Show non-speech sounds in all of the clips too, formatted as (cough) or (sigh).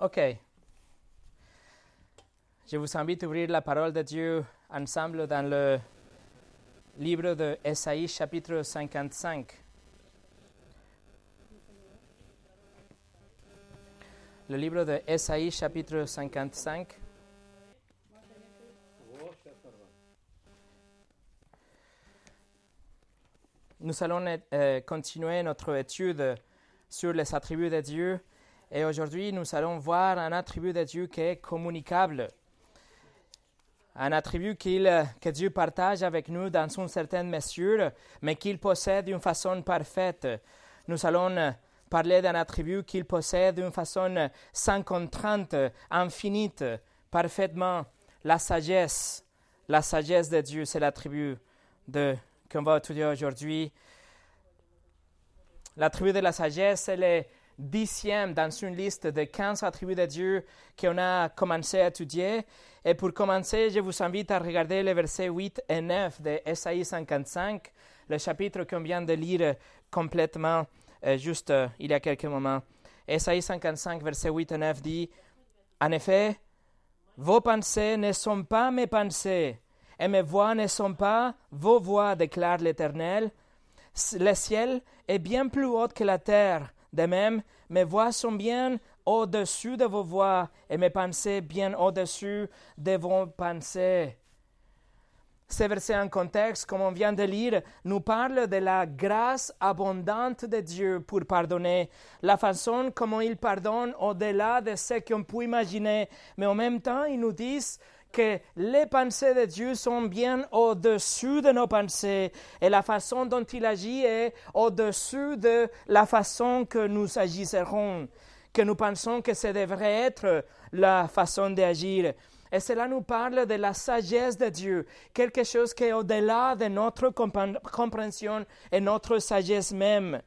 OK. Je vous invite à ouvrir la parole de Dieu ensemble dans le livre de Esaïe chapitre 55. Le livre de Esaïe chapitre 55. Nous allons euh, continuer notre étude sur les attributs de Dieu et aujourd'hui nous allons voir un attribut de Dieu qui est communicable. Un attribut que Dieu partage avec nous dans une certaine mesure, mais qu'il possède d'une façon parfaite. Nous allons parler d'un attribut qu'il possède d'une façon sans contrainte, infinie, parfaitement. La sagesse. La sagesse de Dieu, c'est l'attribut qu'on va étudier aujourd'hui. L'attribut de la sagesse, est le dixième dans une liste de 15 attributs de Dieu qu'on a commencé à étudier. Et pour commencer, je vous invite à regarder les versets 8 et 9 de Esaïe 55, le chapitre qu'on vient de lire complètement euh, juste euh, il y a quelques moments. Esaïe 55, versets 8 et 9 dit, En effet, vos pensées ne sont pas mes pensées, et mes voix ne sont pas vos voix, déclare l'Éternel. Le ciel est bien plus haut que la terre. De même, mes voix sont bien au-dessus de vos voix et mes pensées bien au-dessus de vos pensées. Ce verset en contexte, comme on vient de lire, nous parle de la grâce abondante de Dieu pour pardonner, la façon comment il pardonne au-delà de ce qu'on peut imaginer, mais en même temps, il nous dit que les pensées de Dieu sont bien au-dessus de nos pensées et la façon dont il agit est au-dessus de la façon que nous agisserons, que nous pensons que ce devrait être la façon d'agir. Et cela nous parle de la sagesse de Dieu, quelque chose qui est au-delà de notre compréhension et notre sagesse même.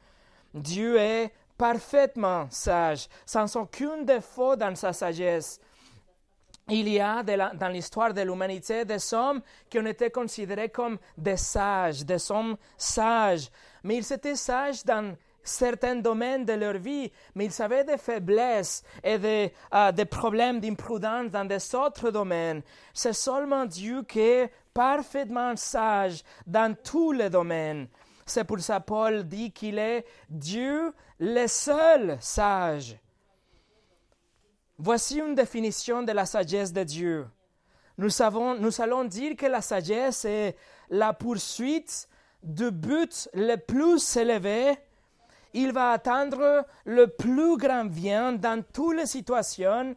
Dieu est parfaitement sage, sans aucun défaut dans sa sagesse il y a dans l'histoire de l'humanité des hommes qui ont été considérés comme des sages, des hommes sages. Mais ils étaient sages dans certains domaines de leur vie, mais ils avaient des faiblesses et des, euh, problèmes d'imprudence dans des autres domaines. C'est seulement Dieu qui est parfaitement sage dans tous les domaines. C'est pour ça Paul dit qu'il est Dieu le seul sage. Voici une définition de la sagesse de Dieu. Nous, savons, nous allons dire que la sagesse est la poursuite du but le plus élevé. Il va atteindre le plus grand bien dans toutes les situations.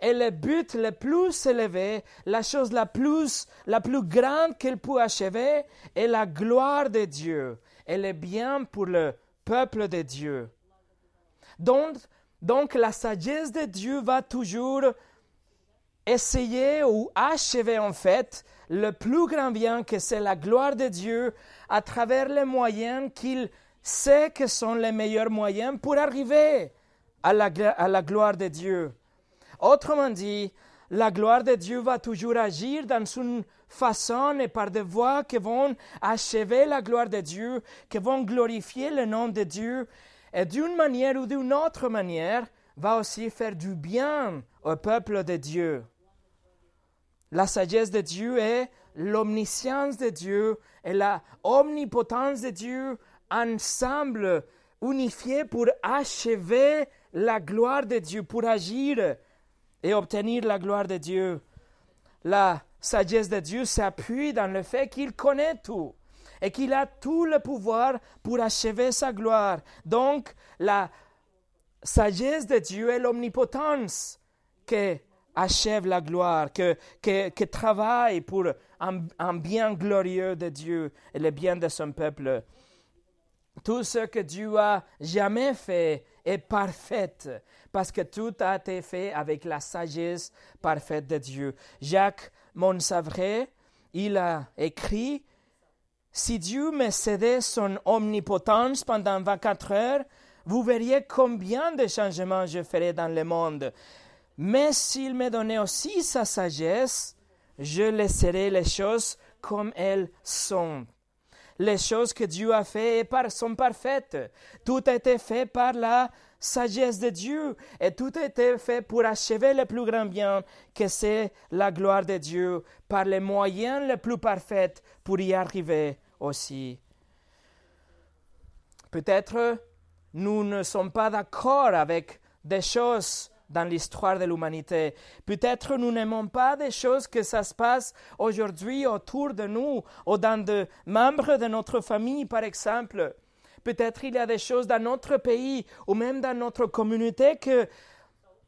Et le but le plus élevé, la chose la plus, la plus grande qu'il peut achever, est la gloire de Dieu et le bien pour le peuple de Dieu. Donc, donc la sagesse de Dieu va toujours essayer ou achever en fait le plus grand bien que c'est la gloire de Dieu à travers les moyens qu'il sait que sont les meilleurs moyens pour arriver à la, à la gloire de Dieu. Autrement dit, la gloire de Dieu va toujours agir dans une façon et par des voies qui vont achever la gloire de Dieu, qui vont glorifier le nom de Dieu et d'une manière ou d'une autre manière, va aussi faire du bien au peuple de Dieu. La sagesse de Dieu est l'omniscience de Dieu et la omnipotence de Dieu ensemble, unifiés pour achever la gloire de Dieu, pour agir et obtenir la gloire de Dieu. La sagesse de Dieu s'appuie dans le fait qu'il connaît tout et qu'il a tout le pouvoir pour achever sa gloire. Donc, la sagesse de Dieu est l'omnipotence qui achève la gloire, qui que, travaille pour un, bien glorieux de Dieu et le bien de son peuple. Tout ce que Dieu a jamais fait est parfait, parce que tout a été fait avec la sagesse parfaite de Dieu. Jacques Monsavret, il a écrit si Dieu me cédait son omnipotence pendant 24 heures, vous verriez combien de changements je ferais dans le monde. Mais s'il me donnait aussi sa sagesse, je laisserais les choses comme elles sont. Les choses que Dieu a faites sont parfaites. Tout a été fait par la sagesse de Dieu. Et tout été fait pour achever le plus grand bien, que c'est la gloire de Dieu, par les moyens les plus parfaits pour y arriver aussi. Peut-être nous ne sommes pas d'accord avec des choses dans l'histoire de l'humanité. Peut-être nous n'aimons pas des choses que ça se passe aujourd'hui autour de nous ou dans des membres de notre famille, par exemple. Peut-être il y a des choses dans notre pays ou même dans notre communauté que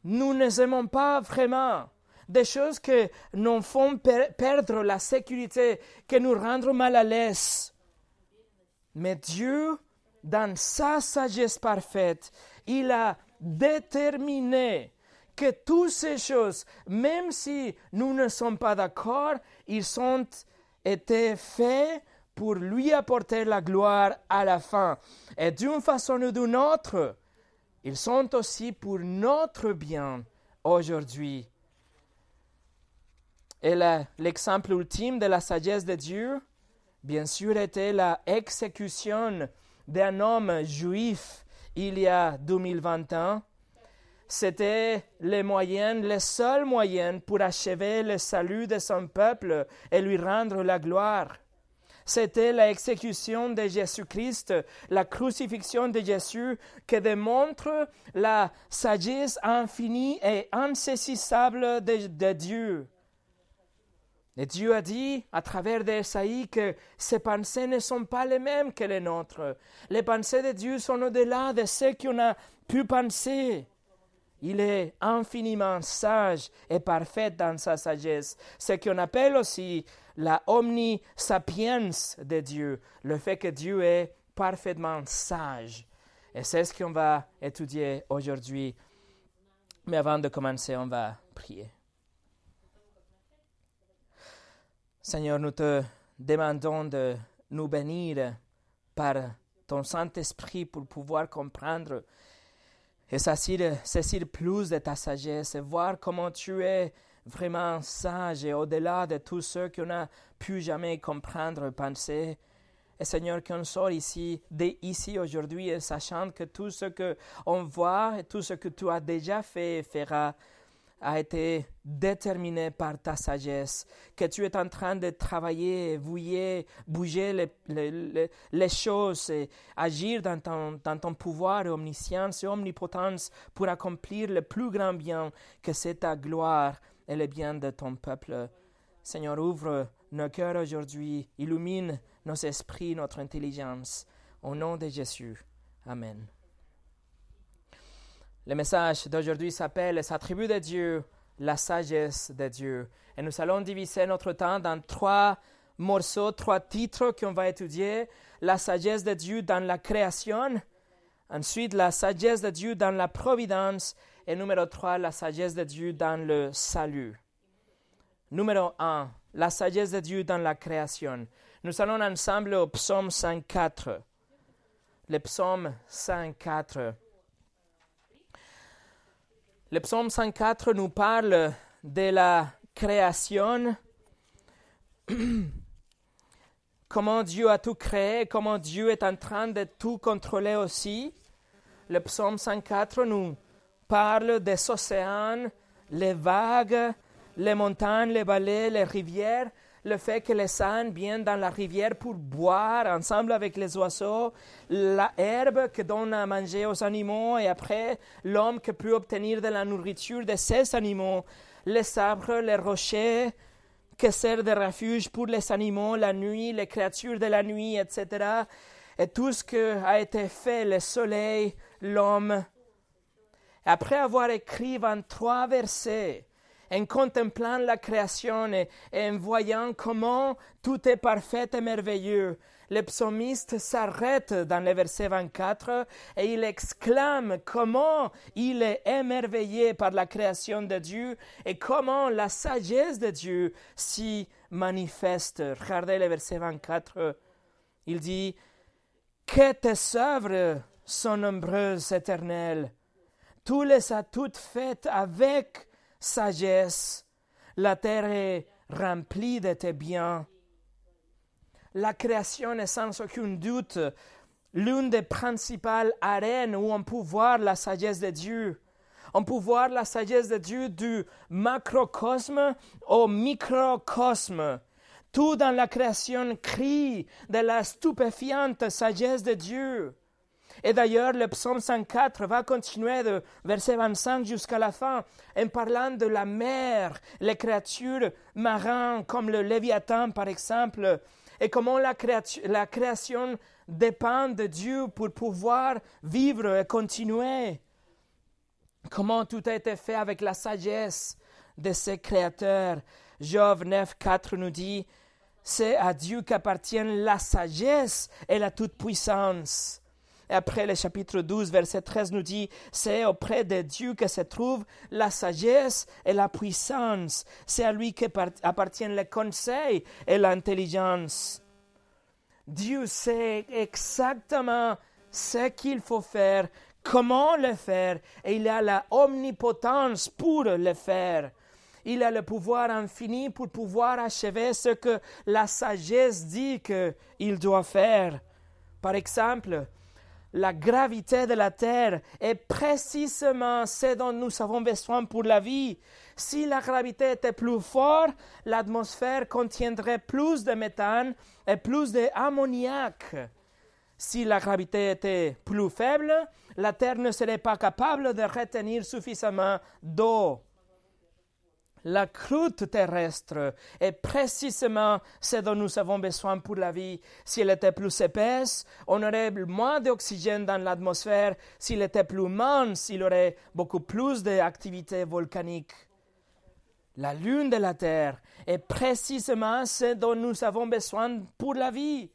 nous ne aimons pas vraiment. Des choses que nous font perdre la sécurité, que nous rendent mal à l'aise. Mais Dieu, dans sa sagesse parfaite, il a déterminé que toutes ces choses, même si nous ne sommes pas d'accord, ils ont été faits pour lui apporter la gloire à la fin. Et d'une façon ou d'une autre, ils sont aussi pour notre bien aujourd'hui. Et l'exemple ultime de la sagesse de Dieu, bien sûr, était la exécution d'un homme juif il y a 2020 ans. C'était les moyens, les seuls moyens pour achever le salut de son peuple et lui rendre la gloire. C'était l'exécution de Jésus-Christ, la crucifixion de Jésus, qui démontre la sagesse infinie et insaisissable de, Dieu. Et Dieu a dit à travers d'Esaïe que ses pensées ne sont pas les mêmes que les nôtres. Les pensées de Dieu sont au-delà de ce qu'on a pu penser. Il est infiniment sage et parfait dans sa sagesse, ce qu'on appelle aussi la omnisapiens de Dieu, le fait que Dieu est parfaitement sage. Et c'est ce qu'on va étudier aujourd'hui. Mais avant de commencer, on va prier. Seigneur, nous te demandons de nous bénir par ton Saint-Esprit pour pouvoir comprendre et saisir, plus de ta sagesse et voir comment tu es vraiment sage et au-delà de tout ce qu'on n'a pu jamais comprendre, penser. Et Seigneur, qu'on sort ici, dès ici aujourd'hui, sachant que tout ce qu'on voit et tout ce que tu as déjà fait et fera, a été déterminé par ta sagesse, que tu es en train de travailler, bouiller, bouger les, les, choses et agir dans ton, dans ton pouvoir et omniscience et omnipotence pour accomplir le plus grand bien que c'est ta gloire et le bien de ton peuple. Seigneur, ouvre nos cœurs aujourd'hui, illumine nos esprits, notre intelligence. Au nom de Jésus. Amen. Le message d'aujourd'hui s'appelle Les attributs de Dieu, la sagesse de Dieu. Et nous allons diviser notre temps dans trois morceaux, trois titres qu'on va étudier. La sagesse de Dieu dans la création, ensuite la sagesse de Dieu dans la providence et numéro trois, la sagesse de Dieu dans le salut. Numéro un, la sagesse de Dieu dans la création. Nous allons ensemble au psaume 104. Le psaume 104. Le psaume 104 nous parle de la création, (clears throat) comment Dieu a tout créé, comment Dieu est en train de tout contrôler aussi. Le psaume 104 nous parle des océans, les vagues, les montagnes, les vallées, les rivières, le fait que les ânes viennent dans la rivière pour boire ensemble avec les oiseaux, la herbe que donne à manger aux animaux et après l'homme qui peut obtenir de la nourriture de ces animaux, les arbres, les rochers qui servent de refuge pour les animaux la nuit, les créatures de la nuit, etc. Et tout ce qui a été fait, le soleil, l'homme. Après avoir écrit 23 versets, en contemplant la création et, en voyant comment tout est parfait et merveilleux, le psalmiste s'arrête dans le verset 24 et il exclame comment il est émerveillé par la création de Dieu et comment la sagesse de Dieu s'y manifeste. Regardez le verset 24. Il dit Que tes œuvres sont nombreuses, éternelles. Tous les as toutes faites avec sagesse. La terre est remplie de tes biens. La création est sans aucun doute l'une des principales arènes où on peut voir la sagesse de Dieu. On peut voir la sagesse de Dieu du macrocosme au microcosme. Tout dans la création crie de la stupéfiante sagesse de Dieu. Et d'ailleurs, le psaume 104 va continuer de verset 25 jusqu'à la fin en parlant de la mer, les créatures marines comme le léviathan par exemple, et comment la, la création dépend de Dieu pour pouvoir vivre et continuer. Comment tout a été fait avec la sagesse de ses créateurs. Job 9, 4 nous dit, c'est à Dieu qu'appartiennent la sagesse et la toute-puissance. Après, le chapitre 12, verset 13 nous dit, c'est auprès de Dieu que se trouve la sagesse et la puissance. C'est à lui qu'appartiennent le conseil et l'intelligence. Dieu sait exactement ce qu'il faut faire, comment le faire, et il a la omnipotence pour le faire. Il a le pouvoir infini pour pouvoir achever ce que la sagesse dit qu'il doit faire. Par exemple, la gravité de la Terre est précisément ce dont nous avons besoin pour la vie. Si la gravité était plus forte, l'atmosphère contiendrait plus de méthane et plus d'ammoniac. Si la gravité était plus faible, la Terre ne serait pas capable de retenir suffisamment d'eau. La croûte terrestre est précisément ce dont nous avons besoin pour la vie. Si elle était plus épaisse, on aurait moins d'oxygène dans l'atmosphère. S'il était plus mince, il aurait beaucoup plus d'activité volcanique. La lune de la Terre est précisément ce dont nous avons besoin pour la vie.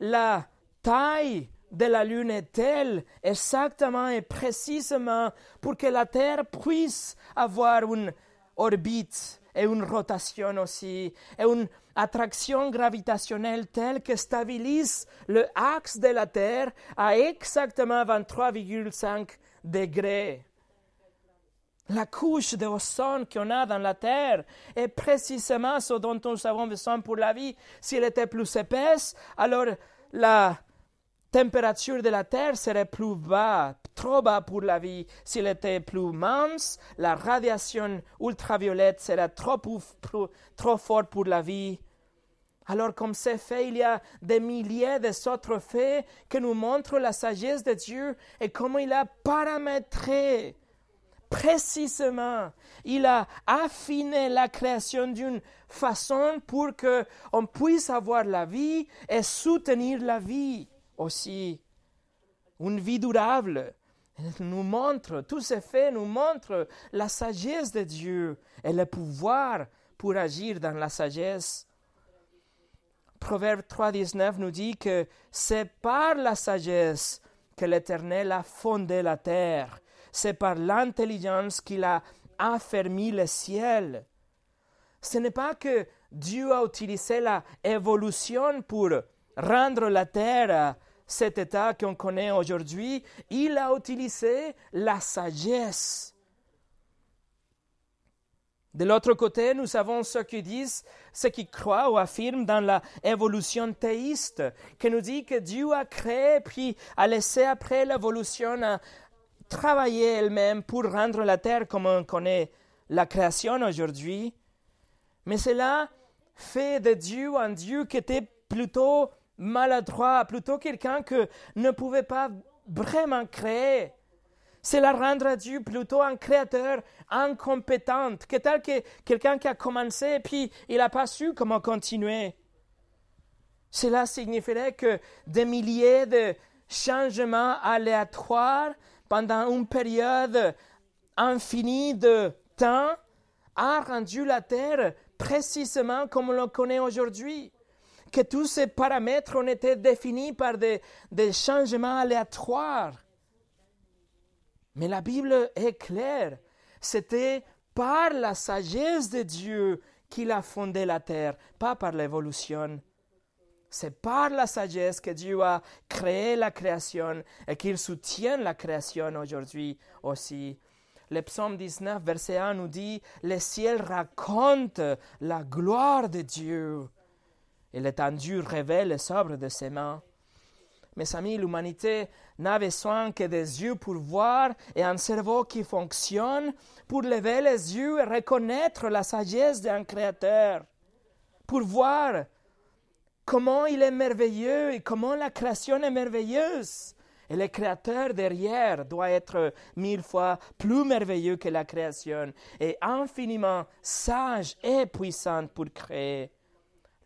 La taille de la Lune est telle exactement et précisément pour que la Terre puisse avoir une orbite et une rotation aussi, et une attraction gravitationnelle telle que stabilise le axe de la Terre à exactement 23,5 degrés. La couche de ozone qu'on a dans la Terre est précisément ce dont nous avons besoin pour la vie. Si elle était plus épaisse, alors la température de la Terre serait plus bas, trop bas pour la vie. S'il était plus mince, la radiation ultraviolette serait trop, forte pour la vie. Alors, comme c'est fait, il y a des milliers d'autres faits qui nous montrent la sagesse de Dieu et comment il a paramétré précisément. Il a affiné la création d'une façon pour que on puisse avoir la vie et soutenir la vie aussi. Une vie durable nous montre, tous ces faits nous montrent la sagesse de Dieu et le pouvoir pour agir dans la sagesse. Proverbe 3.19 nous dit que c'est par la sagesse que l'Éternel a fondé la terre. C'est par l'intelligence qu'il a affermi le ciel. Ce n'est pas que Dieu a utilisé la évolution pour rendre la terre cet état qu'on connaît aujourd'hui, il a utilisé la sagesse. De l'autre côté, nous avons ceux qui disent, ceux qui croient ou affirment dans la évolution théiste, qui nous dit que Dieu a créé puis a laissé après l'évolution travailler elle-même pour rendre la terre comme on connaît la création aujourd'hui. Mais cela fait de Dieu un Dieu qui était plutôt maladroit, plutôt quelqu'un que ne pouvait pas vraiment créer. C'est la rendre Dieu plutôt un créateur incompétent, que tel que quelqu'un qui a commencé puis il n'a pas su comment continuer. Cela signifierait que des milliers de changements aléatoires pendant une période infinie de temps a rendu la Terre précisément comme on le connaît aujourd'hui que tous ces paramètres ont été définis par des, changements aléatoires. Mais la Bible est claire. C'était par la sagesse de Dieu qu'il a fondé la terre, pas par l'évolution. C'est par la sagesse que Dieu a créé la création et qu'il soutient la création aujourd'hui aussi. Le psaume 19, verset 1 nous dit, Le ciel raconte la gloire de Dieu et l'étendue révèle le sobre de ses mains. Mes amis, l'humanité n'a besoin que des yeux pour voir et un cerveau qui fonctionne pour lever les yeux et reconnaître la sagesse d'un créateur, pour voir comment il est merveilleux et comment la création est merveilleuse. Et le créateur derrière doit être mille fois plus merveilleux que la création et infiniment sage et puissant pour créer.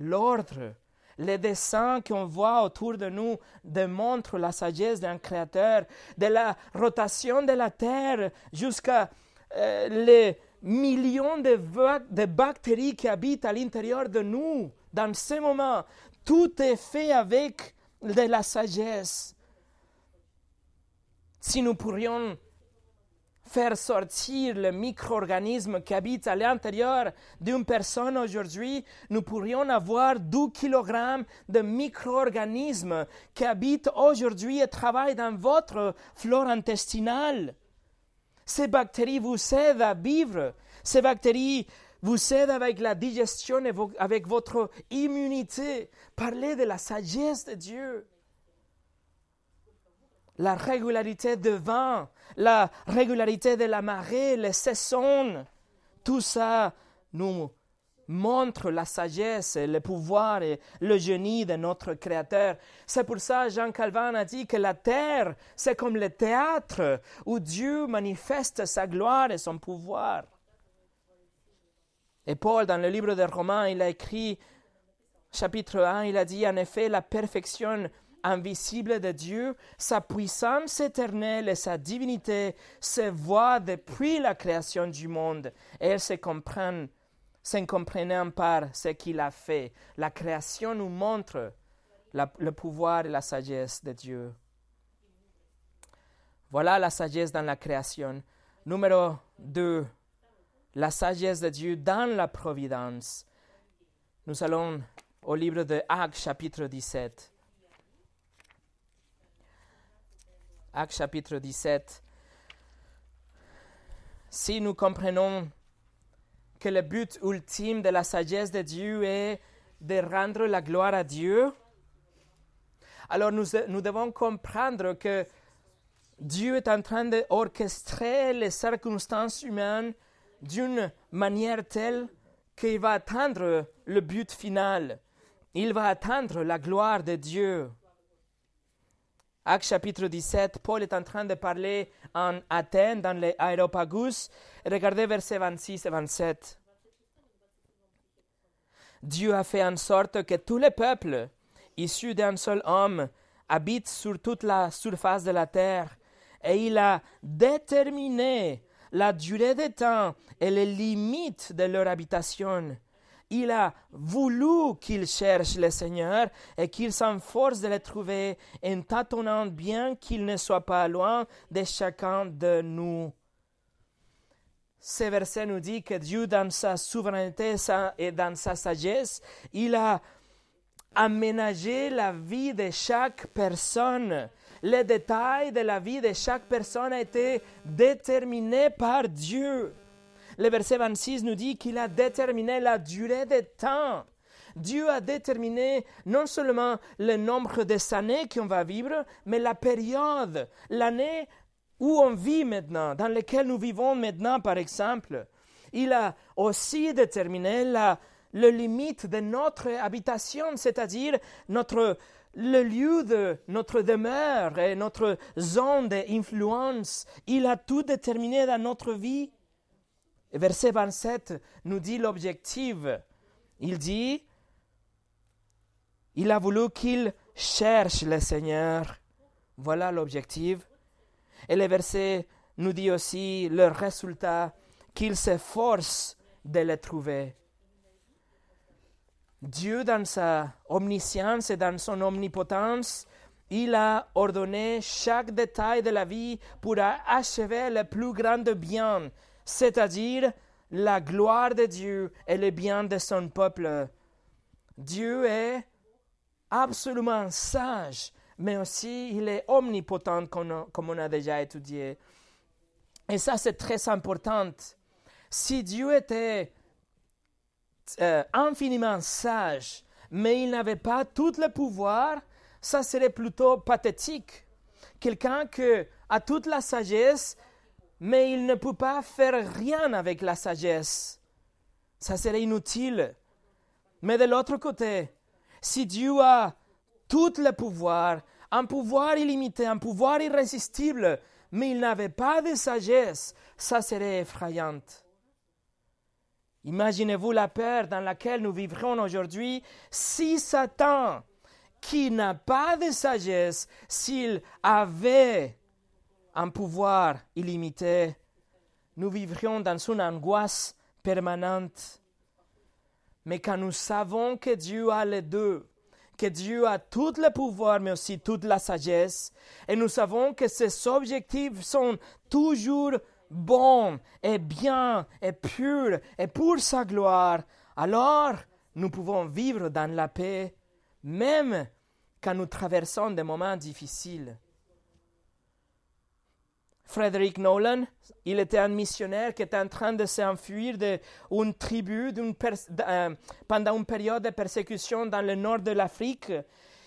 L'ordre, les dessins qu'on voit autour de nous démontrent la sagesse d'un créateur, de la rotation de la terre jusqu'à euh, les millions de, de bactéries qui habitent à l'intérieur de nous. Dans ce moment, tout est fait avec de la sagesse. Si nous pourrions faire sortir le micro-organisme qui habite à l'intérieur d'une personne aujourd'hui, nous pourrions avoir 12 kg de micro-organismes qui habitent aujourd'hui et travaillent dans votre flore intestinale. Ces bactéries vous aident à vivre. Ces bactéries vous aident avec la digestion et avec votre immunité. Parlez de la sagesse de Dieu la régularité de vent, la régularité de la marée, les saisons, tout ça nous montre la sagesse, le pouvoir et le génie de notre Créateur. C'est pour ça Jean Calvin a dit que la terre, c'est comme le théâtre où Dieu manifeste sa gloire et son pouvoir. Et Paul, dans le livre des Romains, il a écrit, chapitre 1, il a dit, en effet, la perfection invisible de Dieu, sa puissance éternelle et sa divinité se voient depuis la création du monde et elles se comprennent, comprenant par ce qu'il a fait. La création nous montre le pouvoir et la sagesse de Dieu. Voilà la sagesse dans la création. Numéro 2. La sagesse de Dieu dans la providence. Nous allons au livre de Actes chapitre 17. Acte chapitre 17. Si nous comprenons que le but ultime de la sagesse de Dieu est de rendre la gloire à Dieu, alors nous, nous devons comprendre que Dieu est en train d'orchestrer les circonstances humaines d'une manière telle qu'il va atteindre le but final. Il va atteindre la gloire de Dieu. Acte chapitre 17, Paul est en train de parler en Athènes, dans les aéropagus. Regardez versets 26 et 27. Dieu a fait en sorte que tous les peuples, issus d'un seul homme, habitent sur toute la surface de la terre, et il a déterminé la durée des temps et les limites de leur habitation il a voulu qu'il cherche le Seigneur et qu'il s'enforce de le trouver en tâtonnant bien qu'il ne soit pas loin de chacun de nous. Ce verset nous dit que Dieu, dans sa souveraineté et dans sa sagesse, il a aménagé la vie de chaque personne. Les détails de la vie de chaque personne a été déterminés par Dieu. Le verset 26 nous dit qu'il a déterminé la durée des temps. Dieu a déterminé non seulement le nombre des années qu'on va vivre, mais la période, l'année où on vit maintenant, dans laquelle nous vivons maintenant, par exemple. Il a aussi déterminé la, le limite de notre habitation, c'est-à-dire notre, le lieu de notre demeure et notre zone d'influence. Il a tout déterminé dans notre vie. Verset 27 nous dit l'objectif. Il dit, il a voulu qu'il cherche le Seigneur. Voilà l'objectif. Et le verset nous dit aussi le résultat, qu'il s'efforce de le trouver. Dieu, dans sa omniscience et dans son omnipotence, il a ordonné chaque détail de la vie pour achever le plus grand bien c'est-à-dire la gloire de Dieu et le bien de son peuple. Dieu est absolument sage, mais aussi il est omnipotent comme on a déjà étudié. Et ça, c'est très important. Si Dieu était euh, infiniment sage, mais il n'avait pas tout le pouvoir, ça serait plutôt pathétique. Quelqu'un qui a toute la sagesse, mais il ne peut pas faire rien avec la sagesse. Ça serait inutile. Mais de l'autre côté, si Dieu a tout le pouvoir, un pouvoir illimité, un pouvoir irrésistible, mais il n'avait pas de sagesse, ça serait effrayant. Imaginez-vous la peur dans laquelle nous vivrons aujourd'hui si Satan, qui n'a pas de sagesse, s'il avait un pouvoir illimité, nous vivrions dans une angoisse permanente. Mais quand nous savons que Dieu a les deux, que Dieu a tout le pouvoir, mais aussi toute la sagesse, et nous savons que ses objectifs sont toujours bons et bien et purs et pour sa gloire, alors nous pouvons vivre dans la paix, même quand nous traversons des moments difficiles. Frederick Nolan, il était un missionnaire qui était en train de s'enfuir d'une tribu euh, pendant une période de persécution dans le nord de l'Afrique.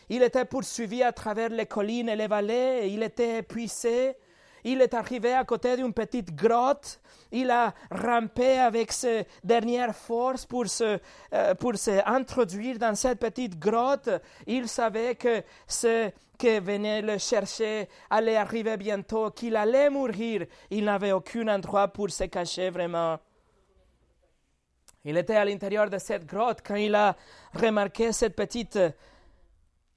Il était poursuivi à travers les collines et les vallées, il était épuisé, il est arrivé à côté d'une petite grotte. Il a rampé avec ses dernières forces pour se, euh, pour se introduire dans cette petite grotte. Il savait que ce qui venait le chercher allait arriver bientôt, qu'il allait mourir. Il n'avait aucun endroit pour se cacher vraiment. Il était à l'intérieur de cette grotte quand il a remarqué cette petite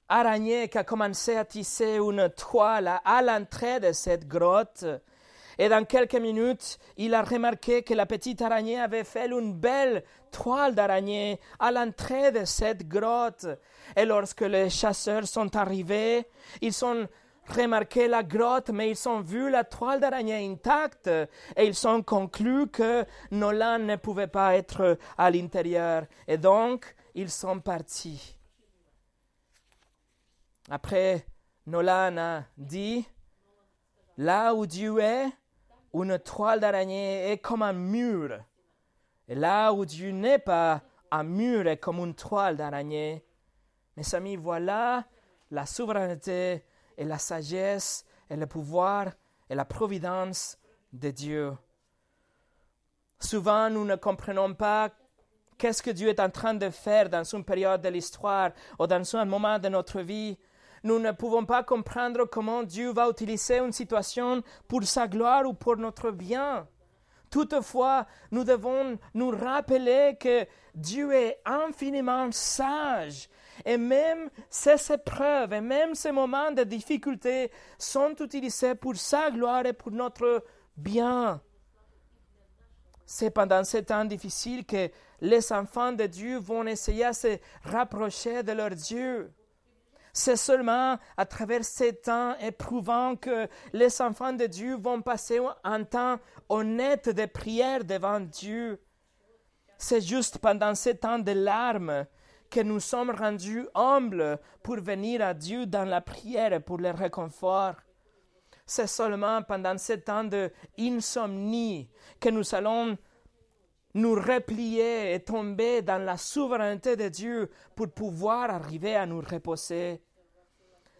araignée qui a commencé à tisser une toile à l'entrée de cette grotte. Et dans quelques minutes, il a remarqué que la petite araignée avait fait une belle toile d'araignée à l'entrée de cette grotte. Et lorsque les chasseurs sont arrivés, ils ont remarqué la grotte, mais ils ont vu la toile d'araignée intacte et ils ont conclu que Nolan ne pouvait pas être à l'intérieur. Et donc, ils sont partis. Après, Nolan a dit, là où Dieu est, une toile d'araignée est comme un mur. Et là où Dieu n'est pas, un mur est comme une toile d'araignée. Mes amis, voilà la souveraineté et la sagesse et le pouvoir et la providence de Dieu. Souvent, nous ne comprenons pas qu'est-ce que Dieu est en train de faire dans une période de l'histoire ou dans un moment de notre vie nous ne pouvons pas comprendre comment Dieu va utiliser une situation pour sa gloire ou pour notre bien. Toutefois, nous devons nous rappeler que Dieu est infiniment sage et même ces épreuves et même ces moments de difficulté sont utilisés pour sa gloire et pour notre bien. C'est pendant ces temps difficiles que les enfants de Dieu vont essayer de se rapprocher de leur Dieu. C'est seulement à travers ces temps éprouvants que les enfants de Dieu vont passer un temps honnête de prière devant Dieu. C'est juste pendant ces temps de larmes que nous sommes rendus humbles pour venir à Dieu dans la prière pour le réconfort. C'est seulement pendant ces temps d'insomnie que nous allons nous replier et tomber dans la souveraineté de Dieu pour pouvoir arriver à nous reposer.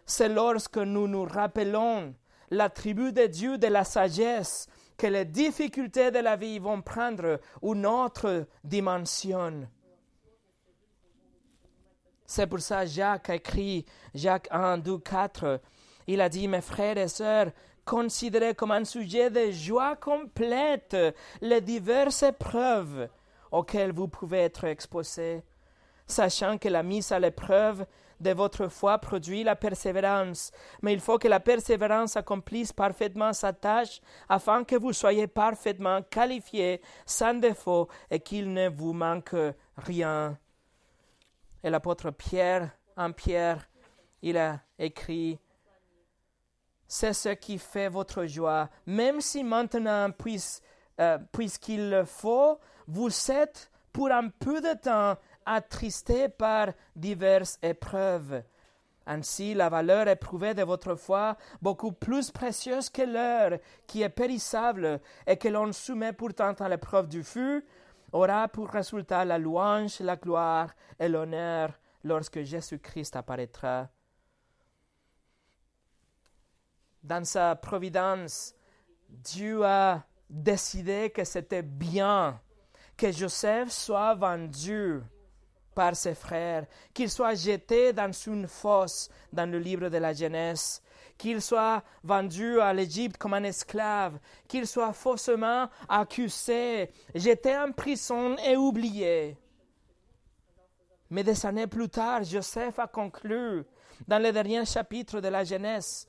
C'est lorsque nous nous rappelons l'attribut de Dieu de la sagesse que les difficultés de la vie vont prendre une autre dimension. C'est pour ça que Jacques écrit, Jacques 1, 2, 4, il a dit, mes frères et sœurs, considérez comme un sujet de joie complète les diverses épreuves auxquelles vous pouvez être exposés, sachant que la mise à l'épreuve de votre foi produit la persévérance. Mais il faut que la persévérance accomplisse parfaitement sa tâche afin que vous soyez parfaitement qualifiés, sans défaut, et qu'il ne vous manque rien. Et l'apôtre Pierre, en Pierre, il a écrit c'est ce qui fait votre joie, même si maintenant, euh, puisqu'il le faut, vous êtes pour un peu de temps attristés par diverses épreuves. Ainsi, la valeur éprouvée de votre foi, beaucoup plus précieuse que l'heure, qui est périssable et que l'on soumet pourtant à l'épreuve du feu, aura pour résultat la louange, la gloire et l'honneur lorsque Jésus-Christ apparaîtra. Dans sa providence, Dieu a décidé que c'était bien que Joseph soit vendu par ses frères, qu'il soit jeté dans une fosse dans le livre de la Genèse, qu'il soit vendu à l'Égypte comme un esclave, qu'il soit faussement accusé, jeté en prison et oublié. Mais des années plus tard, Joseph a conclu, dans le dernier chapitre de la Genèse,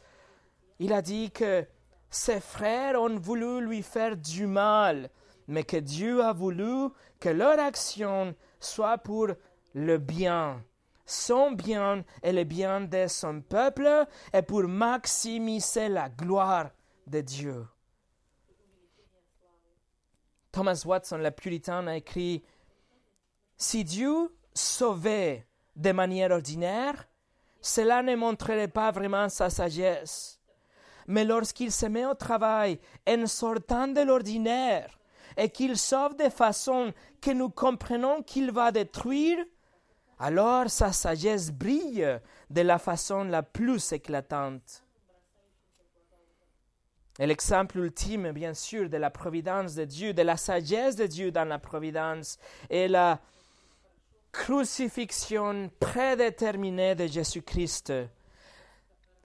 il a dit que ses frères ont voulu lui faire du mal, mais que Dieu a voulu que leur action soit pour le bien, son bien et le bien de son peuple, et pour maximiser la gloire de Dieu. Thomas Watson, le puritain, a écrit Si Dieu sauvait de manière ordinaire, cela ne montrerait pas vraiment sa sagesse. Mais lorsqu'il se met au travail en sortant de l'ordinaire et qu'il sauve de façon que nous comprenons qu'il va détruire, alors sa sagesse brille de la façon la plus éclatante. Et l'exemple ultime, bien sûr, de la providence de Dieu, de la sagesse de Dieu dans la providence, est la crucifixion prédéterminée de Jésus-Christ.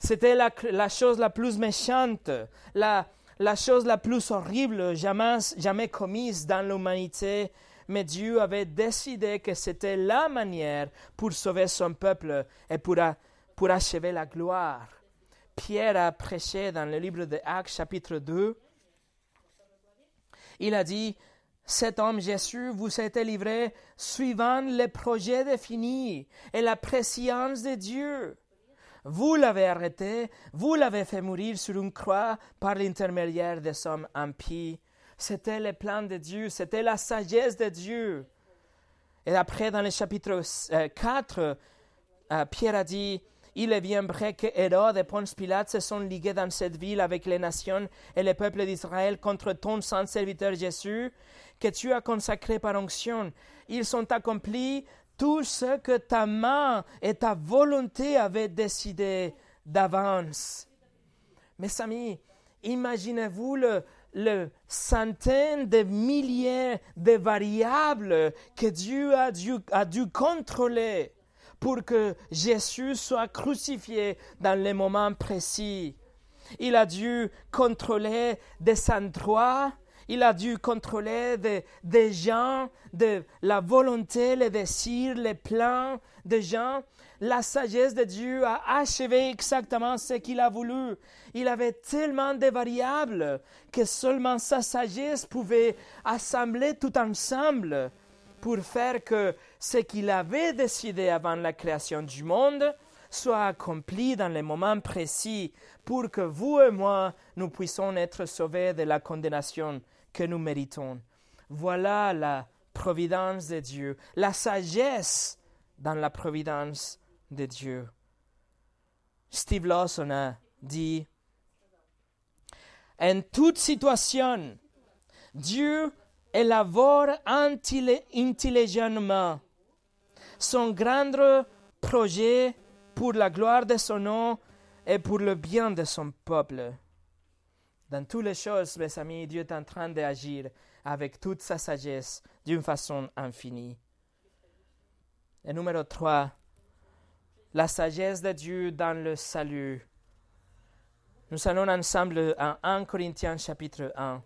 C'était la, chose la plus méchante, la, chose la plus horrible jamais, jamais commise dans l'humanité mais Dieu avait décidé que c'était la manière pour sauver son peuple et pour, pour achever la gloire. Pierre a prêché dans le livre de Actes chapitre 2. Il a dit, cet homme Jésus vous a été livré suivant les projets définis et la préscience de Dieu. Vous l'avez arrêté, vous l'avez fait mourir sur une croix par l'intermédiaire des hommes impies c'était le plan de Dieu, c'était la sagesse de Dieu. Et après, dans le chapitre 4, euh, euh, Pierre a dit, il est bien vrai que Hérode et Ponce Pilate se sont ligués dans cette ville avec les nations et le peuple d'Israël contre ton saint serviteur Jésus, que tu as consacré par onction. Ils ont accompli tout ce que ta main et ta volonté avaient décidé d'avance. Mes amis, imaginez-vous le, le centaines de milliers de variables que Dieu a dû, a dû contrôler pour que Jésus soit crucifié dans les moments précis. Il a dû contrôler des endroits, il a dû contrôler des, gens, de la volonté, les désirs, les plans des gens la sagesse de Dieu a achevé exactement ce qu'il a voulu. Il avait tellement de variables que seulement sa sagesse pouvait assembler tout ensemble pour faire que ce qu'il avait décidé avant la création du monde soit accompli dans les moments précis pour que vous et moi, nous puissions être sauvés de la condamnation que nous méritons. Voilà la providence de Dieu, la sagesse dans la providence de Dieu. Steve Lawson a dit, en toute situation, Dieu élabore intelligemment son grand projet pour la gloire de son nom et pour le bien de son peuple. Dans toutes les choses, mes amis, Dieu est en train d'agir avec toute sa sagesse d'une façon infinie. Et numéro 3, la sagesse de Dieu dans le salut. Nous allons ensemble à 1 Corinthiens chapitre 1.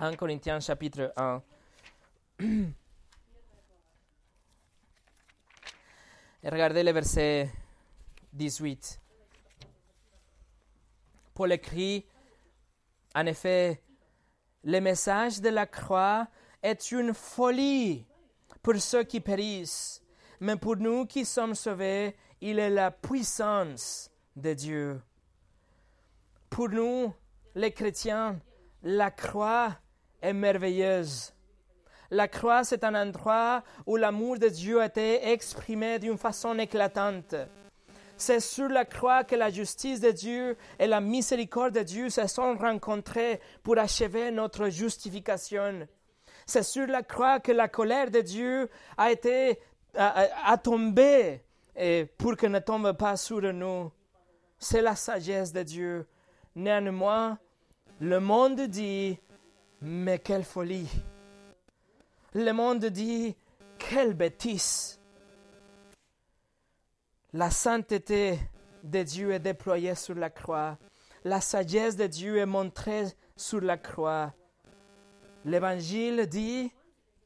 1 Corinthiens chapitre 1. Et regardez le verset 18. Paul écrit, en effet, le message de la croix est une folie pour ceux qui périssent mais pour nous qui sommes sauvés, il est la puissance de Dieu. Pour nous, les chrétiens, la croix est merveilleuse. La croix, c'est un endroit où l'amour de Dieu a été exprimé d'une façon éclatante. C'est sur la croix que la justice de Dieu et la miséricorde de Dieu se sont rencontrées pour achever notre justification. C'est sur la croix que la colère de Dieu a été à, tomber et pour que ne tombe pas sur nous. C'est la sagesse de Dieu. Néanmoins, le monde dit, mais quelle folie. Le monde dit, quelle bêtise. La sainteté de Dieu est déployée sur la croix. La sagesse de Dieu est montrée sur la croix. L'Évangile dit,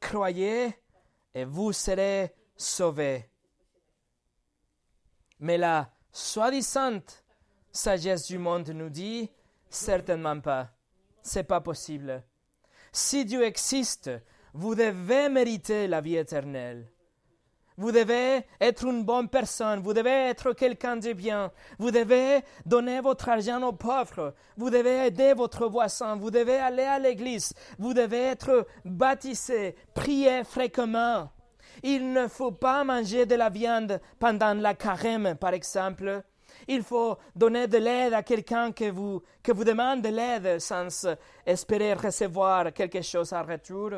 croyez et vous serez sauvés. Mais la soi-disant sagesse du monde nous dit, certainement pas. C'est pas possible. Si Dieu existe, vous devez mériter la vie éternelle. Vous devez être une bonne personne, vous devez être quelqu'un de bien, vous devez donner votre argent aux pauvres, vous devez aider votre voisin, vous devez aller à l'église, vous devez être baptisé, prier fréquemment. Il ne faut pas manger de la viande pendant la carême, par exemple. Il faut donner de l'aide à quelqu'un que vous, que vous demande de l'aide sans espérer recevoir quelque chose en retour.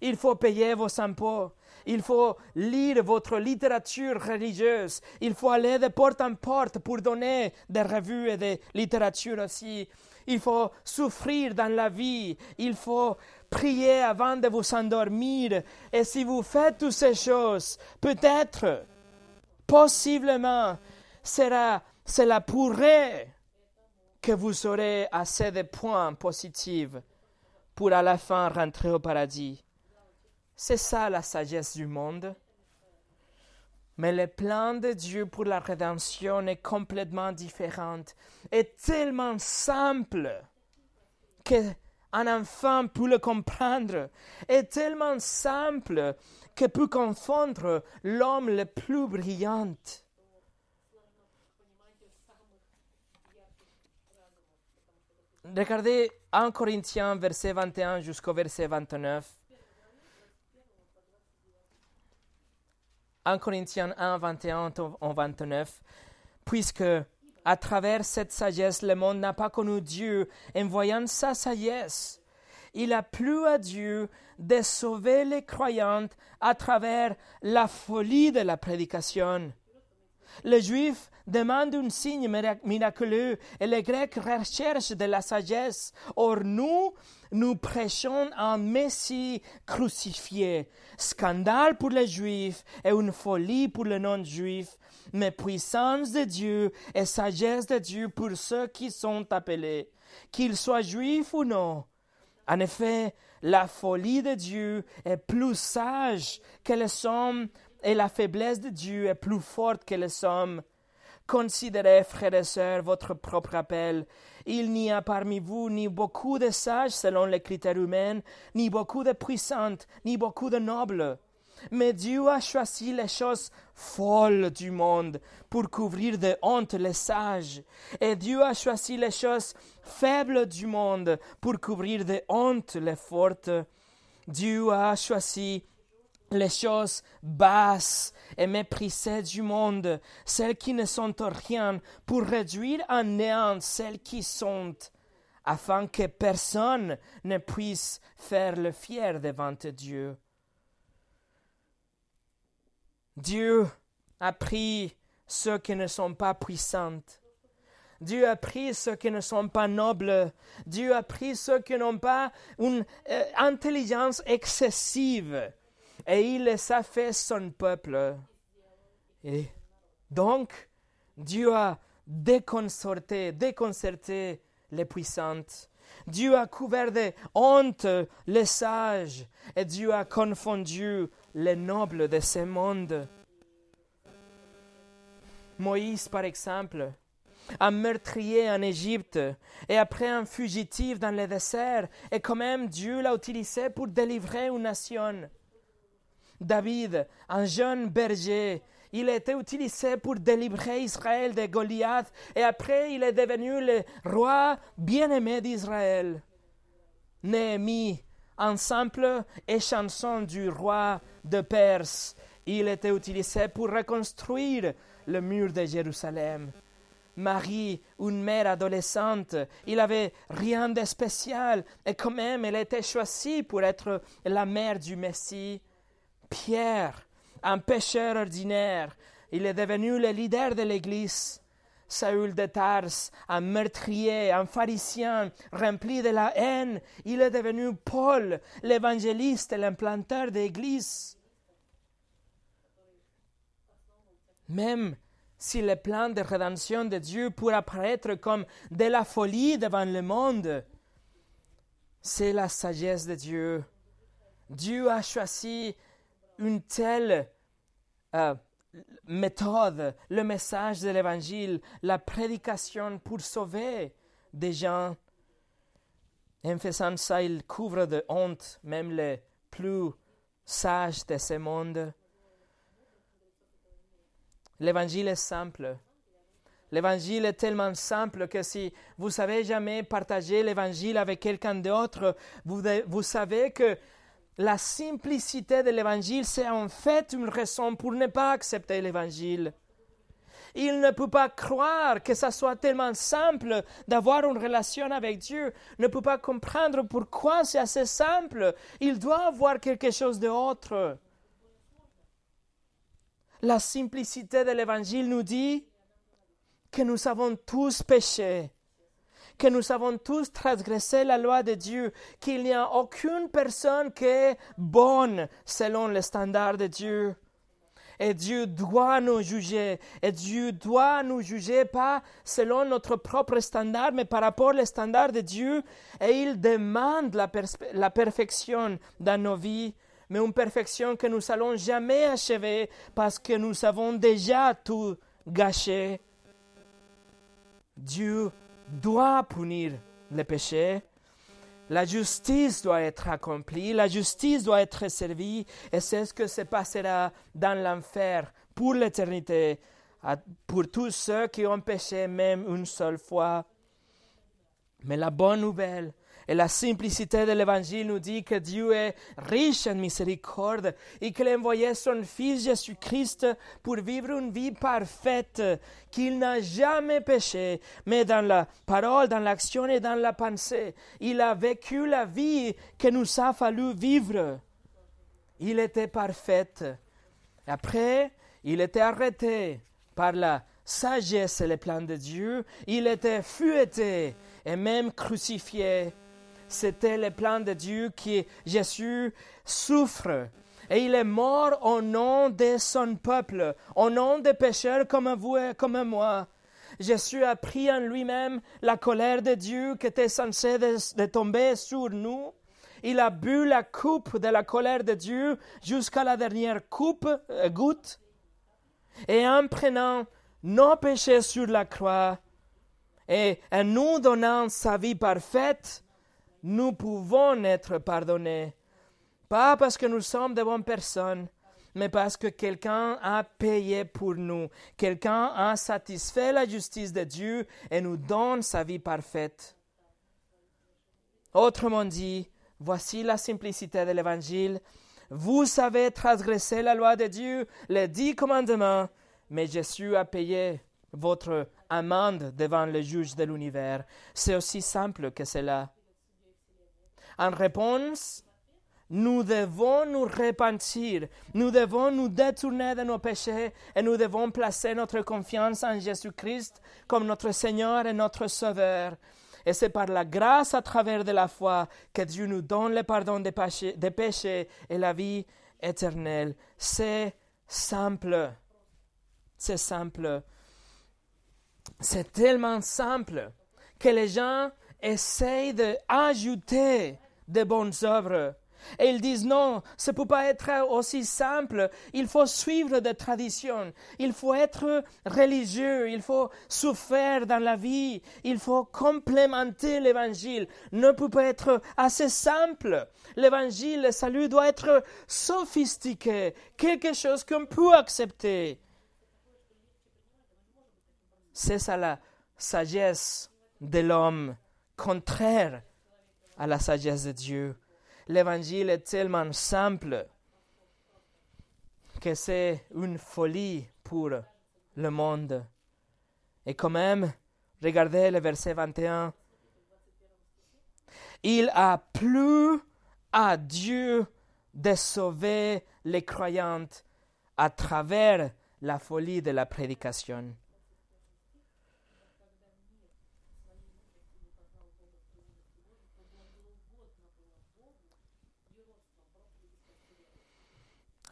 Il faut payer vos impôts. Il faut lire votre littérature religieuse. Il faut aller de porte en porte pour donner des revues et des littératures aussi. Il faut souffrir dans la vie. Il faut prier avant de vous endormir. Et si vous faites toutes ces choses, peut-être, possiblement, sera, cela pourrait que vous aurez assez de points positifs pour à la fin rentrer au paradis. C'est ça la sagesse du monde. Mais le plan de Dieu pour la rédemption est complètement différent, est tellement simple qu'un enfant peut le comprendre, est tellement simple que peut confondre l'homme le plus brillant. Regardez 1 Corinthiens verset 21 jusqu'au verset 29. 1 Corinthiens 1, 21 en 29, puisque à travers cette sagesse, le monde n'a pas connu Dieu, en voyant sa sagesse. Il a plu à Dieu de sauver les croyants à travers la folie de la prédication. Les Juifs demandent un signe miraculeux et les Grecs recherchent de la sagesse. Or nous, nous prêchons un Messie crucifié. Scandale pour les Juifs et une folie pour les non-Juifs, mais puissance de Dieu et sagesse de Dieu pour ceux qui sont appelés, qu'ils soient juifs ou non. En effet, la folie de Dieu est plus sage que les hommes et la faiblesse de Dieu est plus forte que les hommes. Considérez, frères et sœurs, votre propre appel. Il n'y a parmi vous ni beaucoup de sages selon les critères humains, ni beaucoup de puissantes, ni beaucoup de nobles. Mais Dieu a choisi les choses folles du monde pour couvrir de honte les sages. Et Dieu a choisi les choses faibles du monde pour couvrir de honte les fortes. Dieu a choisi les choses basses et méprisées du monde, celles qui ne sont rien, pour réduire à néant celles qui sont, afin que personne ne puisse faire le fier devant Dieu. Dieu a pris ceux qui ne sont pas puissants. Dieu a pris ceux qui ne sont pas nobles. Dieu a pris ceux qui n'ont pas une euh, intelligence excessive et il les a fait son peuple. Et donc, Dieu a déconcerté, déconcerté les puissantes. Dieu a couvert de honte les sages et Dieu a confondu les nobles de ce monde. Moïse, par exemple, un meurtrier en Égypte et après un fugitif dans le désert, et quand même Dieu l'a utilisé pour délivrer une nation. David, un jeune berger, il a été utilisé pour délivrer Israël de Goliath et après il est devenu le roi bien-aimé d'Israël. Néhémie, un simple échanson du roi de Perse, il était utilisé pour reconstruire le mur de Jérusalem. Marie, une mère adolescente, il avait rien de spécial et quand même elle était choisie pour être la mère du Messie. Pierre, un pécheur ordinaire, il est devenu le leader de l'Église. Saül de Tars, un meurtrier, un pharisien rempli de la haine, il est devenu Paul, l'évangéliste et l'implanteur d'église. Même si le plan de rédemption de Dieu pourrait apparaître comme de la folie devant le monde, c'est la sagesse de Dieu. Dieu a choisi une telle euh, méthode, le message de l'évangile, la prédication pour sauver des gens. En faisant ça, il couvre de honte même les plus sages de ce monde. L'évangile est simple. L'évangile est tellement simple que si vous savez jamais partager l'évangile avec quelqu'un d'autre, vous, vous savez que la simplicité de l'évangile, c'est en fait une raison pour ne pas accepter l'évangile. Il ne peut pas croire que ça soit tellement simple d'avoir une relation avec Dieu, ne peut pas comprendre pourquoi c'est assez simple. Il doit avoir quelque chose d'autre. La simplicité de l'évangile nous dit que nous avons tous péché que nous avons tous transgressé la loi de Dieu, qu'il n'y a aucune personne qui est bonne selon les standards de Dieu. Et Dieu doit nous juger. Et Dieu doit nous juger pas selon notre propre standard, mais par rapport aux standards de Dieu. Et il demande la, la perfection dans nos vies, mais une perfection que nous allons jamais achever parce que nous avons déjà tout gâché. Dieu doit punir les péchés. La justice doit être accomplie, la justice doit être servie, et c'est ce que se passera dans l'enfer pour l'éternité, pour tous ceux qui ont péché même une seule fois. Mais la bonne nouvelle, et la simplicité de l'évangile nous dit que Dieu est riche en miséricorde et qu'il a envoyé son Fils Jésus-Christ pour vivre une vie parfaite, qu'il n'a jamais péché, mais dans la parole, dans l'action et dans la pensée, il a vécu la vie que nous a fallu vivre. Il était parfait. Après, il était arrêté par la sagesse et le plan de Dieu. Il était fouetté et même crucifié c'était le plan de Dieu qui Jésus souffre. Et il est mort au nom de son peuple, au nom des pécheurs comme vous et comme moi. Jésus a pris en lui-même la colère de Dieu qui était censée de, tomber sur nous. Il a bu la coupe de la colère de Dieu jusqu'à la dernière coupe, euh, goutte. Et en prenant nos péchés sur la croix et en nous donnant sa vie parfaite, nous pouvons être pardonnés. Pas parce que nous sommes de bonnes personnes, mais parce que quelqu'un a payé pour nous, quelqu'un a satisfait la justice de Dieu et nous donne sa vie parfaite. Autrement dit, voici la simplicité de l'Évangile. Vous savez transgresser la loi de Dieu, les dix commandements, mais Jésus a payé votre amende devant le juge de l'univers. C'est aussi simple que cela. En réponse, nous devons nous repentir, nous devons nous détourner de nos péchés et nous devons placer notre confiance en Jésus-Christ comme notre Seigneur et notre Sauveur. Et c'est par la grâce à travers de la foi que Dieu nous donne le pardon des péchés, des péchés et la vie éternelle. C'est simple. C'est simple. C'est tellement simple que les gens essayent d'ajouter de bonnes œuvres. Et ils disent non, ça ne peut pas être aussi simple. Il faut suivre des traditions. Il faut être religieux. Il faut souffrir dans la vie. Il faut complémenter l'évangile. Ne peut pas être assez simple. L'évangile, le salut doit être sophistiqué. Quelque chose qu'on peut accepter. C'est ça la sagesse de l'homme, contraire à la sagesse de Dieu. L'évangile est tellement simple que c'est une folie pour le monde. Et quand même, regardez le verset 21. Il a plu à Dieu de sauver les croyantes à travers la folie de la prédication.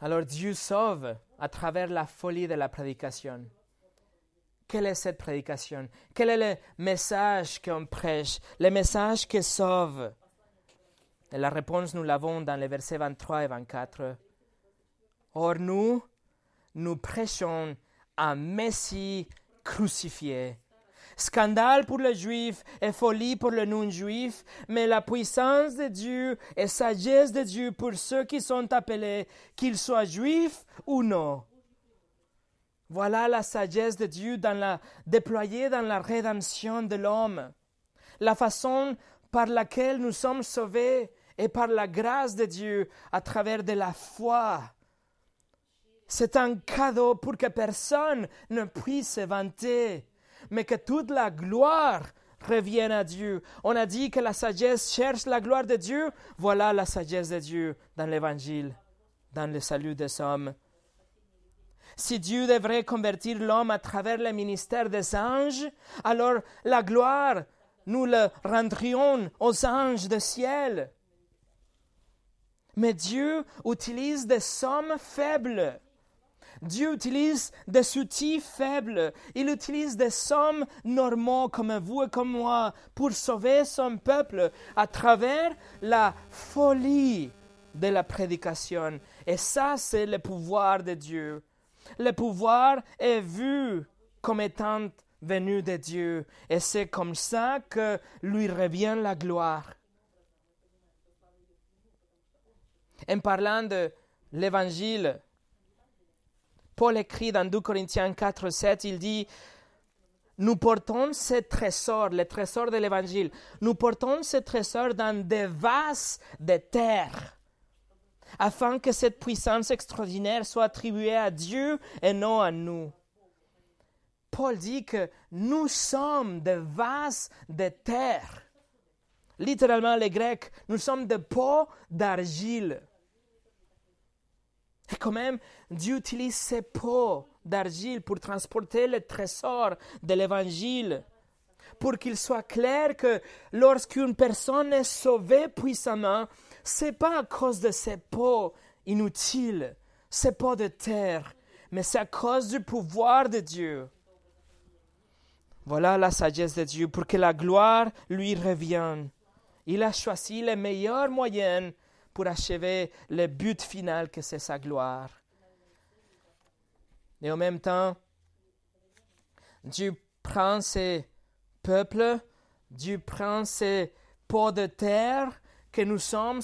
Alors Dieu sauve à travers la folie de la prédication. Quelle est cette prédication? Quel est le message qu'on prêche? Le message qui sauve? Et la réponse, nous l'avons dans les versets 23 et 24. Or, nous, nous prêchons un Messie crucifié. Scandale pour les Juifs et folie pour les non-Juifs, mais la puissance de Dieu et sagesse de Dieu pour ceux qui sont appelés, qu'ils soient Juifs ou non. Voilà la sagesse de Dieu dans déployée dans la rédemption de l'homme. La façon par laquelle nous sommes sauvés est par la grâce de Dieu à travers de la foi. C'est un cadeau pour que personne ne puisse se vanter, mais que toute la gloire revienne à Dieu. On a dit que la sagesse cherche la gloire de Dieu. Voilà la sagesse de Dieu dans l'Évangile, dans le salut des hommes. Si Dieu devrait convertir l'homme à travers le ministère des anges, alors la gloire, nous le rendrions aux anges du ciel. Mais Dieu utilise des sommes faibles. Dieu utilise des outils faibles. Il utilise des sommes normaux comme vous et comme moi pour sauver son peuple à travers la folie de la prédication. Et ça, c'est le pouvoir de Dieu. Le pouvoir est vu comme étant venu de Dieu, et c'est comme ça que lui revient la gloire. En parlant de l'évangile, Paul écrit dans 2 Corinthiens 4, 7, il dit, nous portons ce trésor, le trésor de l'évangile, nous portons ce trésor dans des vases de terre afin que cette puissance extraordinaire soit attribuée à Dieu et non à nous. Paul dit que nous sommes des vases de terre. Littéralement, les Grecs, nous sommes des pots d'argile. Et quand même, Dieu utilise ces pots d'argile pour transporter le trésor de l'Évangile, pour qu'il soit clair que lorsqu'une personne est sauvée puissamment, c'est pas à cause de ces pots inutiles, ces pots de terre, mais c'est à cause du pouvoir de Dieu. Voilà la sagesse de Dieu pour que la gloire lui revienne. Il a choisi les meilleurs moyens pour achever le but final que c'est sa gloire. Et en même temps, Dieu prend ses peuples, Dieu prend ses pots de terre que nous sommes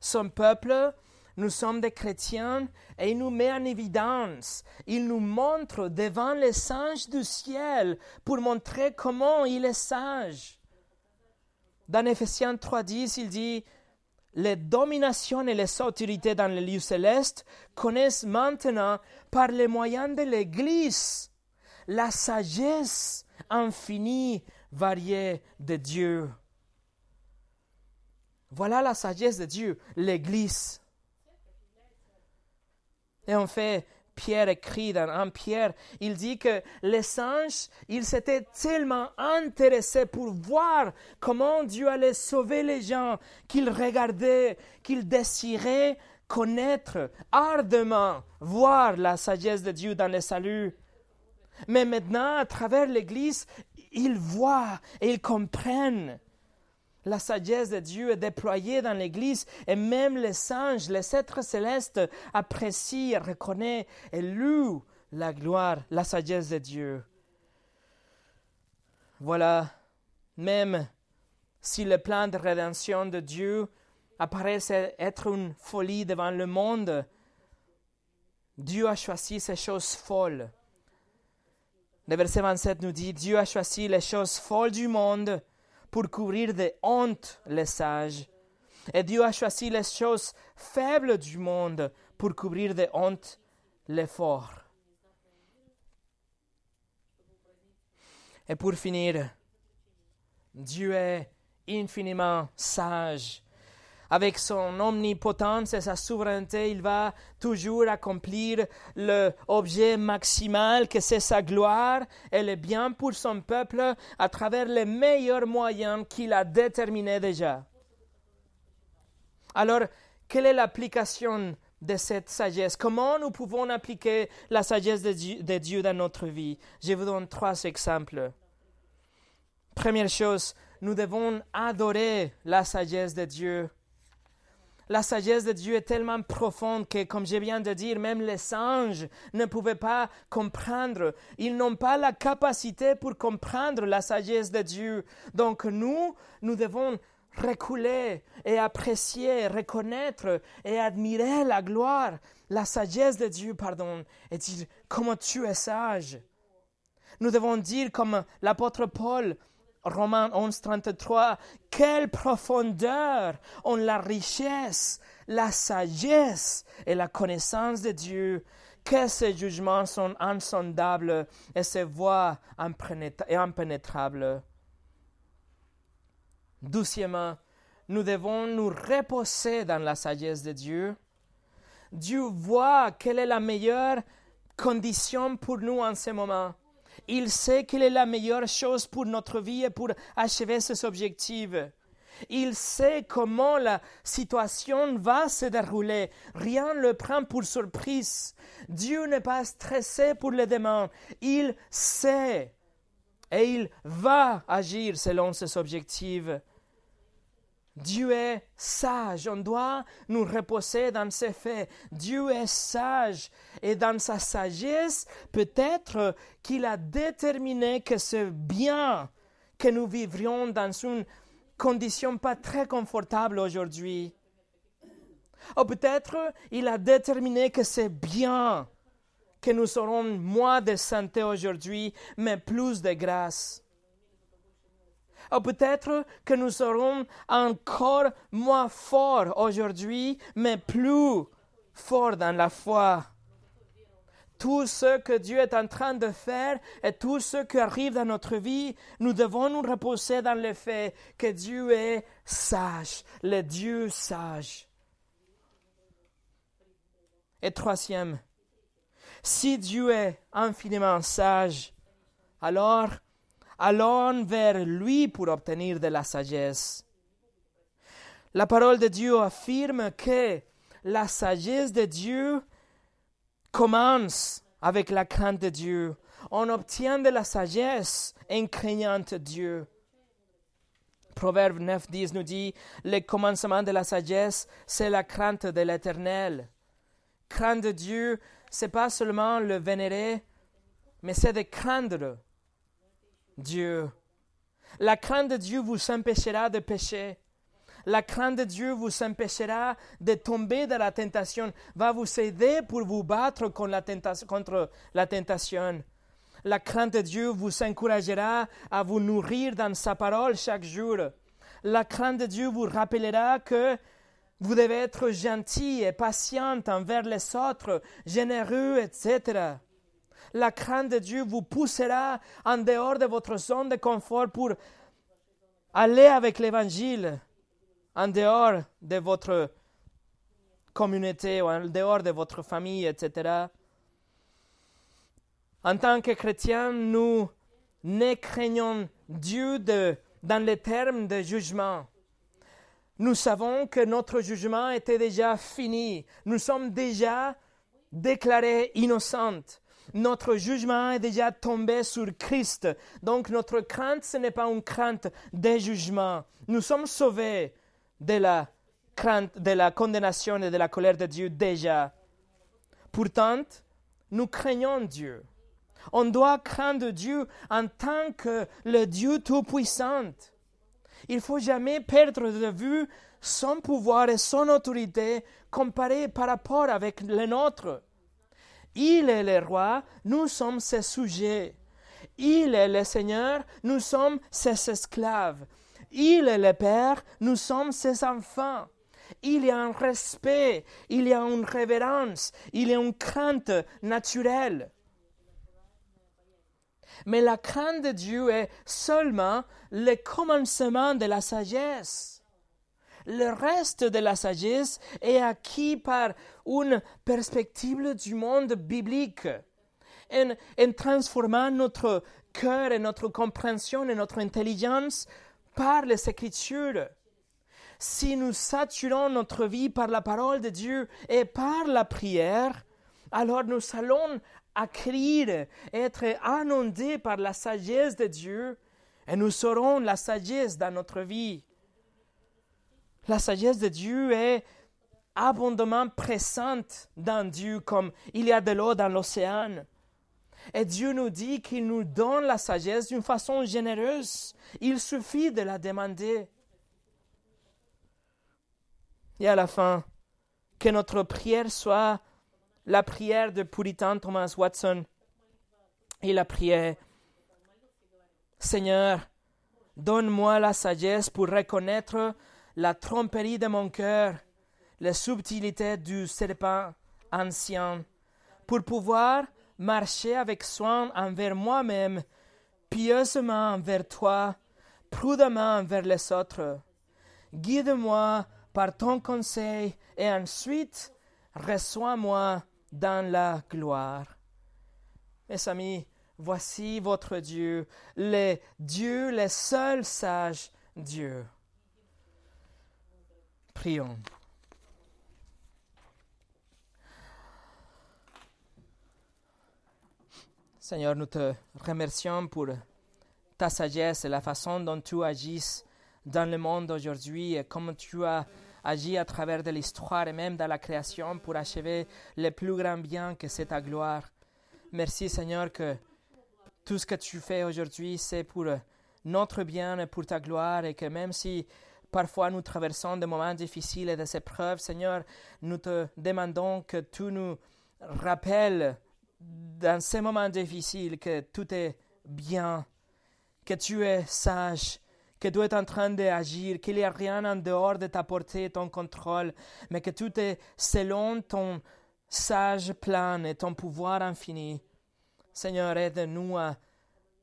son peuple, nous sommes des chrétiens, et il nous met en évidence. Il nous montre devant les singes du ciel pour montrer comment il est sage. Dans Ephésiens 3.10, il dit, les dominations et les autorités dans les lieux célestes connaissent maintenant par les moyens de l'Église la sagesse infinie, variée de Dieu. Voilà la sagesse de Dieu, l'Église. Et en fait, Pierre écrit dans 1 Pierre, il dit que les singes, ils s'étaient tellement intéressés pour voir comment Dieu allait sauver les gens, qu'ils regardaient, qu'ils désiraient connaître ardemment, voir la sagesse de Dieu dans le salut. Mais maintenant, à travers l'Église, ils voient et ils comprennent la sagesse de Dieu est déployée dans l'Église et même les anges, les êtres célestes apprécient, reconnaissent et louent la gloire, la sagesse de Dieu. Voilà, même si le plan de rédemption de Dieu apparaît être une folie devant le monde, Dieu a choisi ces choses folles. Le verset 27 nous dit, Dieu a choisi les choses folles du monde pour couvrir de honte les sages. Et Dieu a choisi les choses faibles du monde pour couvrir de honte les forts. Et pour finir, Dieu est infiniment sage avec son omnipotence et sa souveraineté, il va toujours accomplir l'objet maximal que c'est sa gloire et le bien pour son peuple à travers les meilleurs moyens qu'il a déterminés déjà. Alors, quelle est l'application de cette sagesse? Comment nous pouvons appliquer la sagesse de Dieu, de Dieu dans notre vie? Je vous donne trois exemples. Première chose, nous devons adorer la sagesse de Dieu. La sagesse de Dieu est tellement profonde que, comme je viens de dire, même les anges ne pouvaient pas comprendre. Ils n'ont pas la capacité pour comprendre la sagesse de Dieu. Donc nous, nous devons reculer et apprécier, reconnaître et admirer la gloire, la sagesse de Dieu, pardon, et dire comment tu es sage. Nous devons dire comme l'apôtre Paul, Romains 11, 33, quelle profondeur ont la richesse, la sagesse et la connaissance de Dieu, que ses jugements sont insondables et ses voies impénétrables. Doucement, nous devons nous reposer dans la sagesse de Dieu. Dieu voit quelle est la meilleure condition pour nous en ce moment. Il sait quelle est la meilleure chose pour notre vie et pour achever ses objectifs. Il sait comment la situation va se dérouler. Rien ne le prend pour surprise. Dieu n'est pas stressé pour les demandes. Il sait et il va agir selon ses objectifs. Dieu est sage, on doit nous reposer dans ses faits. Dieu est sage et dans sa sagesse, peut-être qu'il a déterminé que c'est bien que nous vivrions dans une condition pas très confortable aujourd'hui. Ou peut-être il a déterminé que c'est bien que nous aurons moins de santé aujourd'hui, mais plus de grâce. Ou peut-être que nous serons encore moins forts aujourd'hui, mais plus forts dans la foi. Tout ce que Dieu est en train de faire et tout ce qui arrive dans notre vie, nous devons nous reposer dans le fait que Dieu est sage, le Dieu sage. Et troisième, si Dieu est infiniment sage, alors allons vers lui pour obtenir de la sagesse. La parole de Dieu affirme que la sagesse de Dieu commence avec la crainte de Dieu. On obtient de la sagesse en craignant Dieu. Proverbe 9, 10 nous dit, le commencement de la sagesse, c'est la crainte de l'éternel. Crainte de Dieu, c'est pas seulement le vénérer, mais c'est de craindre Dieu. La crainte de Dieu vous empêchera de pécher. La crainte de Dieu vous empêchera de tomber dans la tentation, va vous aider pour vous battre contre la tentation. La, la crainte de Dieu vous encouragera à vous nourrir dans sa parole chaque jour. La crainte de Dieu vous rappellera que vous devez être gentil et patient envers les autres, généreux, etc la crainte de Dieu vous poussera en dehors de votre zone de confort pour aller avec l'Évangile, en dehors de votre communauté ou en dehors de votre famille, etc. En tant que chrétiens, nous ne craignons Dieu dans les termes de jugement. Nous savons que notre jugement était déjà fini. Nous sommes déjà déclarés innocents. Notre jugement est déjà tombé sur Christ. Donc notre crainte, ce n'est pas une crainte des jugements. Nous sommes sauvés de la crainte, de la condamnation et de la colère de Dieu déjà. Pourtant, nous craignons Dieu. On doit craindre Dieu en tant que le Dieu Tout-Puissant. Il faut jamais perdre de vue son pouvoir et son autorité comparé par rapport avec le nôtre. Il est le roi, nous sommes ses sujets. Il est le Seigneur, nous sommes ses esclaves. Il est le Père, nous sommes ses enfants. Il y a un respect, il y a une révérence, il y a une crainte naturelle. Mais la crainte de Dieu est seulement le commencement de la sagesse. Le reste de la sagesse est acquis par une perspective du monde biblique. En, transformant notre cœur et notre compréhension et notre intelligence par les Écritures. si nous saturons notre vie par la parole de Dieu et par la prière, alors nous allons acquérir, être inondés par la sagesse de Dieu et nous aurons la sagesse dans notre vie. La sagesse de Dieu est abondamment présente dans Dieu comme il y a de l'eau dans l'océan. Et Dieu nous dit qu'il nous donne la sagesse d'une façon généreuse. Il suffit de la demander. Et à la fin, que notre prière soit la prière de puritain Thomas Watson. Il a prié, Seigneur, donne-moi la sagesse pour reconnaître la tromperie de mon cœur, la subtilité du serpent ancien, pour pouvoir marcher avec soin envers moi-même, pieusement envers toi, prudemment envers les autres. Guide-moi par ton conseil et ensuite reçois-moi dans la gloire. Mes amis, voici votre Dieu, le Dieu, le seul sage Dieu. Prions. Seigneur, nous te remercions pour ta sagesse et la façon dont tu agis dans le monde aujourd'hui et comment tu as agi à travers de l'histoire et même dans la création pour achever le plus grand bien que c'est ta gloire. Merci Seigneur que tout ce que tu fais aujourd'hui, c'est pour notre bien et pour ta gloire et que même si parfois nous traversons des moments difficiles et des épreuves, Seigneur, nous te demandons que tu nous rappelles dans ces moments difficiles que tout est bien, que tu es sage, que tu es en train d'agir, qu'il n'y a rien en dehors de ta portée, ton contrôle, mais que tout est selon ton sage plan et ton pouvoir infini. Seigneur, aide-nous à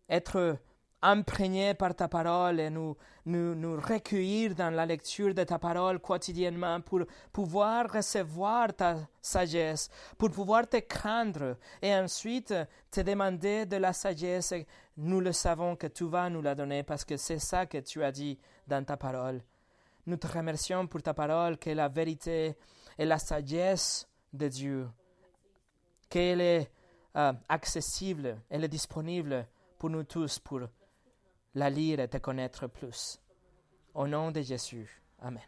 être imprégnés par ta parole et nous, nous, nous recueillir dans la lecture de ta parole quotidiennement pour pouvoir recevoir ta sagesse, pour pouvoir te craindre et ensuite te demander de la sagesse. Nous le savons que tu vas nous la donner parce que c'est ça que tu as dit dans ta parole. Nous te remercions pour ta parole, que la vérité et la sagesse de Dieu, qu'elle est euh, accessible, elle est disponible pour nous tous, pour la lire et te connaître plus. Au nom de Jésus. Amen.